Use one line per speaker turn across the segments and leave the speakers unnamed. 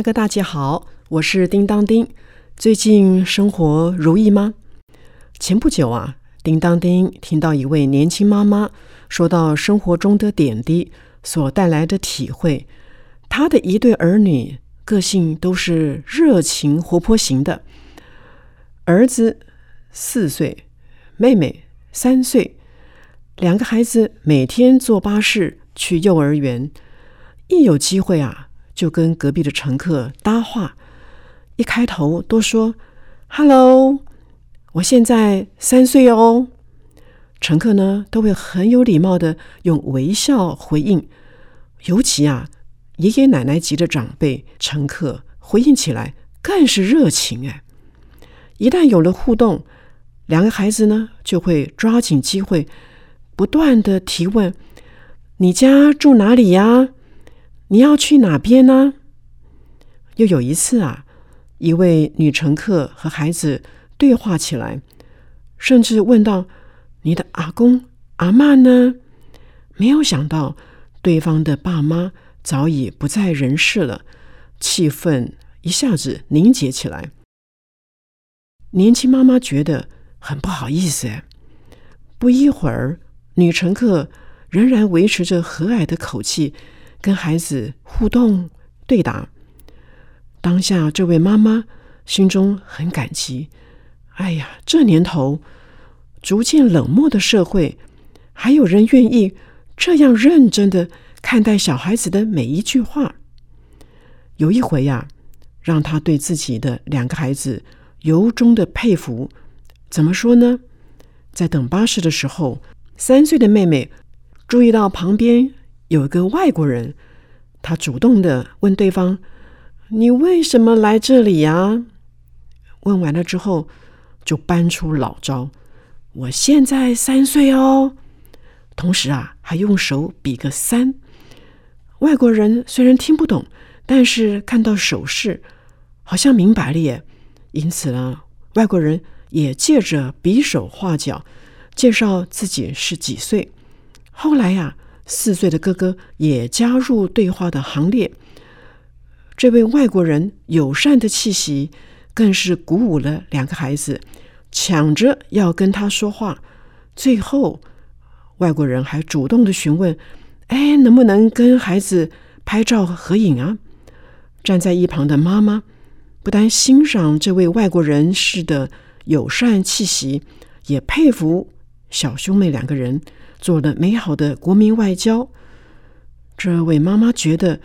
大哥大姐好，我是叮当叮。最近生活如意吗？前不久啊，叮当叮听到一位年轻妈妈说到生活中的点滴所带来的体会。她的一对儿女个性都是热情活泼型的，儿子四岁，妹妹三岁，两个孩子每天坐巴士去幼儿园，一有机会啊。就跟隔壁的乘客搭话，一开头都说 “hello”，我现在三岁哦。乘客呢都会很有礼貌的用微笑回应，尤其啊爷爷奶奶级的长辈乘客回应起来更是热情哎。一旦有了互动，两个孩子呢就会抓紧机会，不断的提问：“你家住哪里呀？”你要去哪边呢？又有一次啊，一位女乘客和孩子对话起来，甚至问到：“你的阿公阿妈呢？”没有想到，对方的爸妈早已不在人世了，气氛一下子凝结起来。年轻妈妈觉得很不好意思。不一会儿，女乘客仍然维持着和蔼的口气。跟孩子互动对答，当下这位妈妈心中很感激。哎呀，这年头逐渐冷漠的社会，还有人愿意这样认真的看待小孩子的每一句话。有一回呀，让他对自己的两个孩子由衷的佩服。怎么说呢？在等巴士的时候，三岁的妹妹注意到旁边。有一个外国人，他主动的问对方：“你为什么来这里呀？”问完了之后，就搬出老招：“我现在三岁哦。”同时啊，还用手比个三。外国人虽然听不懂，但是看到手势，好像明白了耶。因此呢，外国人也借着比手画脚，介绍自己是几岁。后来呀。四岁的哥哥也加入对话的行列。这位外国人友善的气息，更是鼓舞了两个孩子，抢着要跟他说话。最后，外国人还主动的询问：“哎，能不能跟孩子拍照合影啊？”站在一旁的妈妈不但欣赏这位外国人士的友善气息，也佩服小兄妹两个人。做了美好的国民外交。这位妈妈觉得，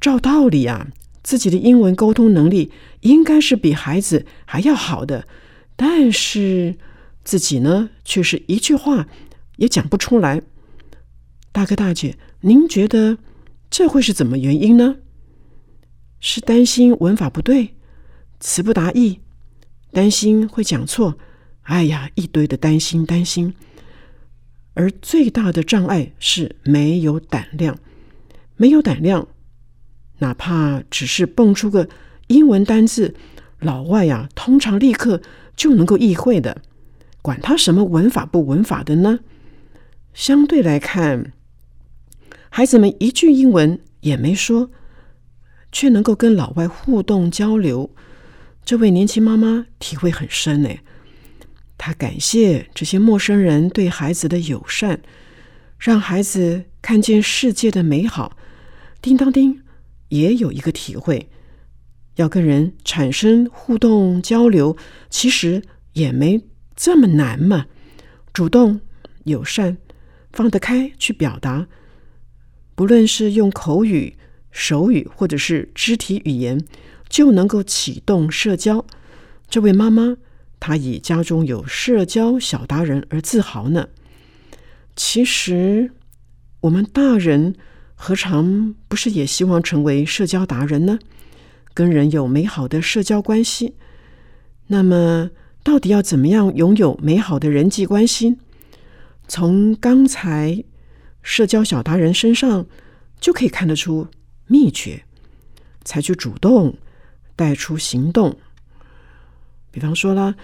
照道理啊，自己的英文沟通能力应该是比孩子还要好的，但是自己呢，却是一句话也讲不出来。大哥大姐，您觉得这会是怎么原因呢？是担心文法不对，词不达意，担心会讲错？哎呀，一堆的担心，担心。而最大的障碍是没有胆量，没有胆量，哪怕只是蹦出个英文单字，老外呀，通常立刻就能够意会的，管他什么文法不文法的呢？相对来看，孩子们一句英文也没说，却能够跟老外互动交流，这位年轻妈妈体会很深呢。他感谢这些陌生人对孩子的友善，让孩子看见世界的美好。叮当叮也有一个体会：要跟人产生互动交流，其实也没这么难嘛。主动、友善、放得开去表达，不论是用口语、手语或者是肢体语言，就能够启动社交。这位妈妈。他以家中有社交小达人而自豪呢。其实我们大人何尝不是也希望成为社交达人呢？跟人有美好的社交关系。那么，到底要怎么样拥有美好的人际关系？从刚才社交小达人身上就可以看得出秘诀：采取主动，带出行动。比方说了，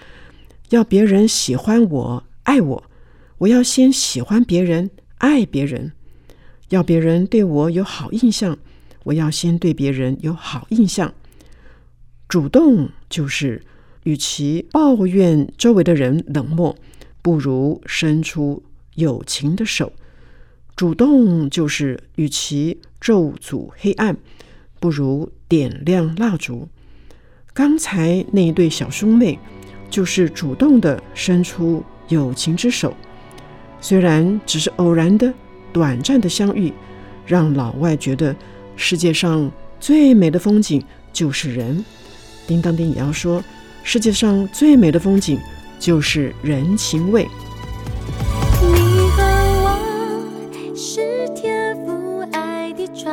要别人喜欢我、爱我，我要先喜欢别人、爱别人；要别人对我有好印象，我要先对别人有好印象。主动就是，与其抱怨周围的人冷漠，不如伸出。友情的手，主动就是，与其咒诅黑暗，不如点亮蜡烛。刚才那一对小兄妹，就是主动的伸出友情之手，虽然只是偶然的、短暂的相遇，让老外觉得世界上最美的风景就是人。叮当叮也要说，世界上最美的风景就是人情味。
你和我是天赋爱的窗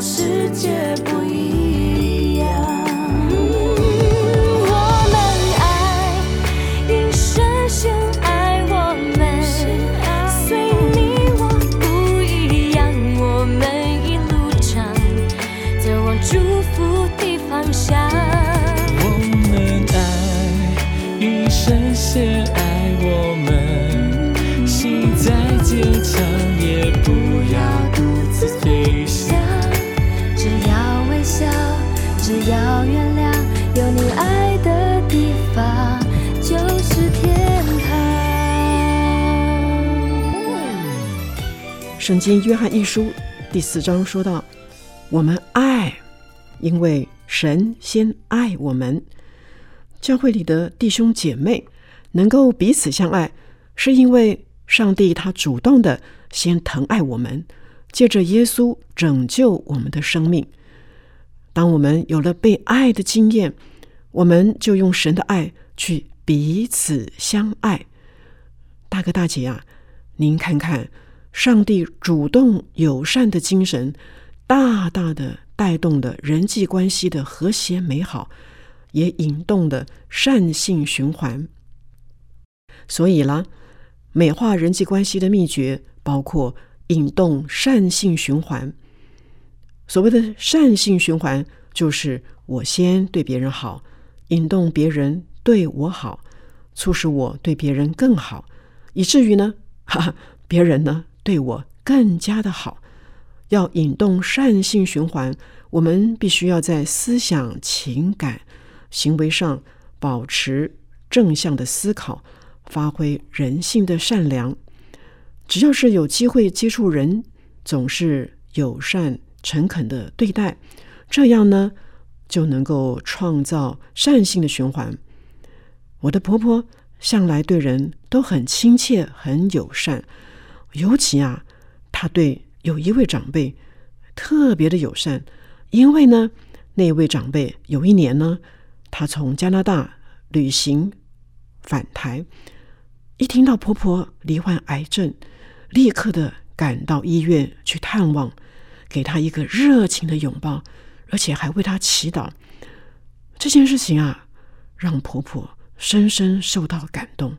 世界不一样。我们爱，一生先爱我们，随你我不一样，我们一路唱走往祝福的方向。
我们爱，一生先爱我们，心再坚强也不要
圣经约翰一书第四章说到：“我们爱，因为神先爱我们。”教会里的弟兄姐妹。能够彼此相爱，是因为上帝他主动的先疼爱我们，借着耶稣拯救我们的生命。当我们有了被爱的经验，我们就用神的爱去彼此相爱。大哥大姐啊，您看看，上帝主动友善的精神，大大的带动了人际关系的和谐美好，也引动了善性循环。所以啦，美化人际关系的秘诀包括引动善性循环。所谓的善性循环，就是我先对别人好，引动别人对我好，促使我对别人更好，以至于呢，哈哈，别人呢对我更加的好。要引动善性循环，我们必须要在思想、情感、行为上保持正向的思考。发挥人性的善良，只要是有机会接触人，总是友善诚恳的对待，这样呢就能够创造善性的循环。我的婆婆向来对人都很亲切、很友善，尤其啊，她对有一位长辈特别的友善，因为呢，那位长辈有一年呢，他从加拿大旅行返台。一听到婆婆罹患癌症，立刻的赶到医院去探望，给她一个热情的拥抱，而且还为她祈祷。这件事情啊，让婆婆深深受到感动。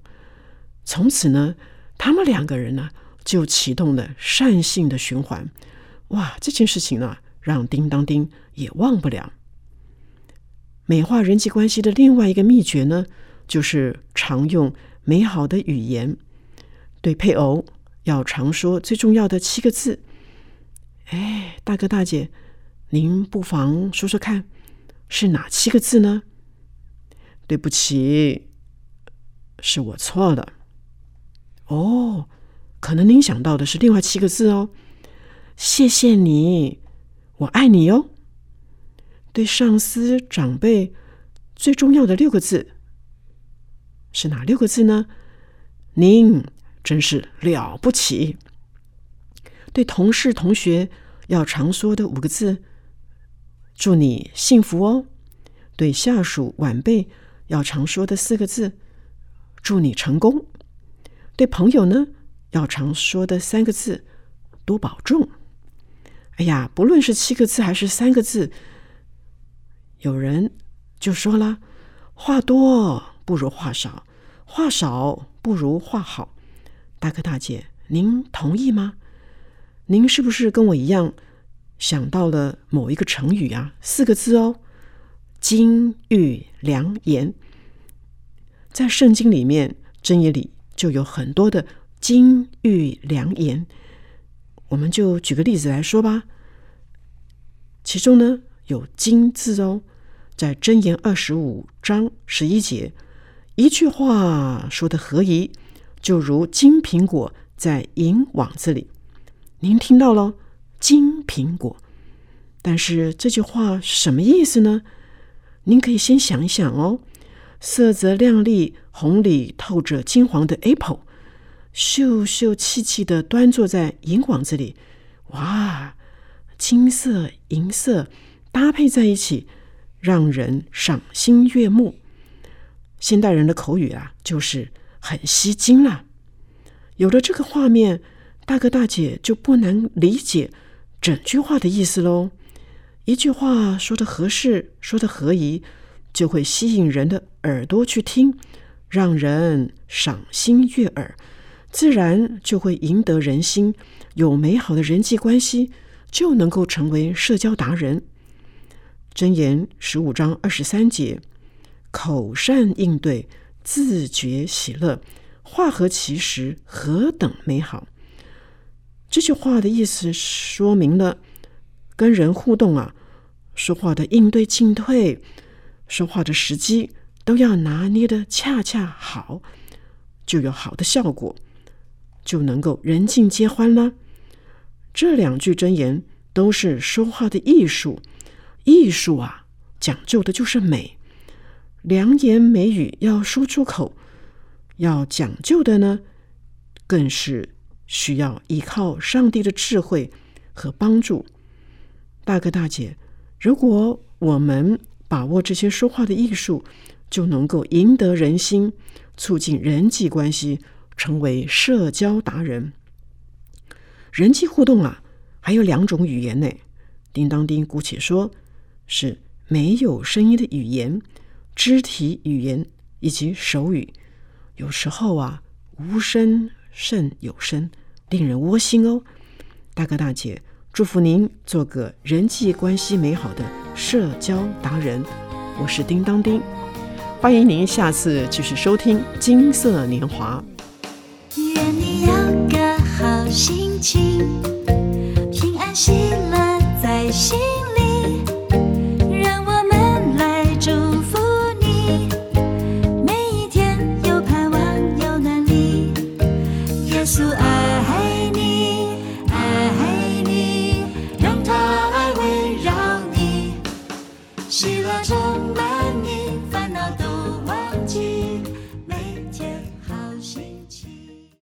从此呢，他们两个人呢就启动了善性的循环。哇，这件事情呢，让叮当叮也忘不了。美化人际关系的另外一个秘诀呢，就是常用。美好的语言。对配偶要常说最重要的七个字。哎，大哥大姐，您不妨说说看，是哪七个字呢？对不起，是我错了。哦，可能您想到的是另外七个字哦。谢谢你，我爱你哦。对上司长辈最重要的六个字是哪六个字呢？您真是了不起。对同事同学要常说的五个字，祝你幸福哦。对下属晚辈要常说的四个字，祝你成功。对朋友呢要常说的三个字，多保重。哎呀，不论是七个字还是三个字。有人就说了：“话多不如话少，话少不如话好。”大哥大姐，您同意吗？您是不是跟我一样想到了某一个成语啊？四个字哦，“金玉良言”。在圣经里面，箴言里就有很多的金玉良言。我们就举个例子来说吧。其中呢，有“金”字哦。在箴言二十五章十一节，一句话说的合宜，就如金苹果在银网子里。您听到了金苹果，但是这句话什么意思呢？您可以先想一想哦。色泽亮丽、红里透着金黄的 apple，秀秀气气的端坐在银广子里，哇，金色银色搭配在一起。让人赏心悦目。现代人的口语啊，就是很吸睛啦。有了这个画面，大哥大姐就不难理解整句话的意思喽。一句话说的合适，说的合宜，就会吸引人的耳朵去听，让人赏心悦耳，自然就会赢得人心。有美好的人际关系，就能够成为社交达人。箴言十五章二十三节：口善应对，自觉喜乐，话合其时，何等美好！这句话的意思说明了，跟人互动啊，说话的应对进退，说话的时机都要拿捏的恰恰好，就有好的效果，就能够人尽皆欢了。这两句箴言都是说话的艺术。艺术啊，讲究的就是美，良言美语要说出口，要讲究的呢，更是需要依靠上帝的智慧和帮助。大哥大姐，如果我们把握这些说话的艺术，就能够赢得人心，促进人际关系，成为社交达人。人际互动啊，还有两种语言呢。叮当叮，姑且说。是没有声音的语言、肢体语言以及手语，有时候啊，无声胜有声，令人窝心哦。大哥大姐，祝福您做个人际关系美好的社交达人。我是叮当叮，欢迎您下次继续收听《金色年华》。
愿你有个好心情，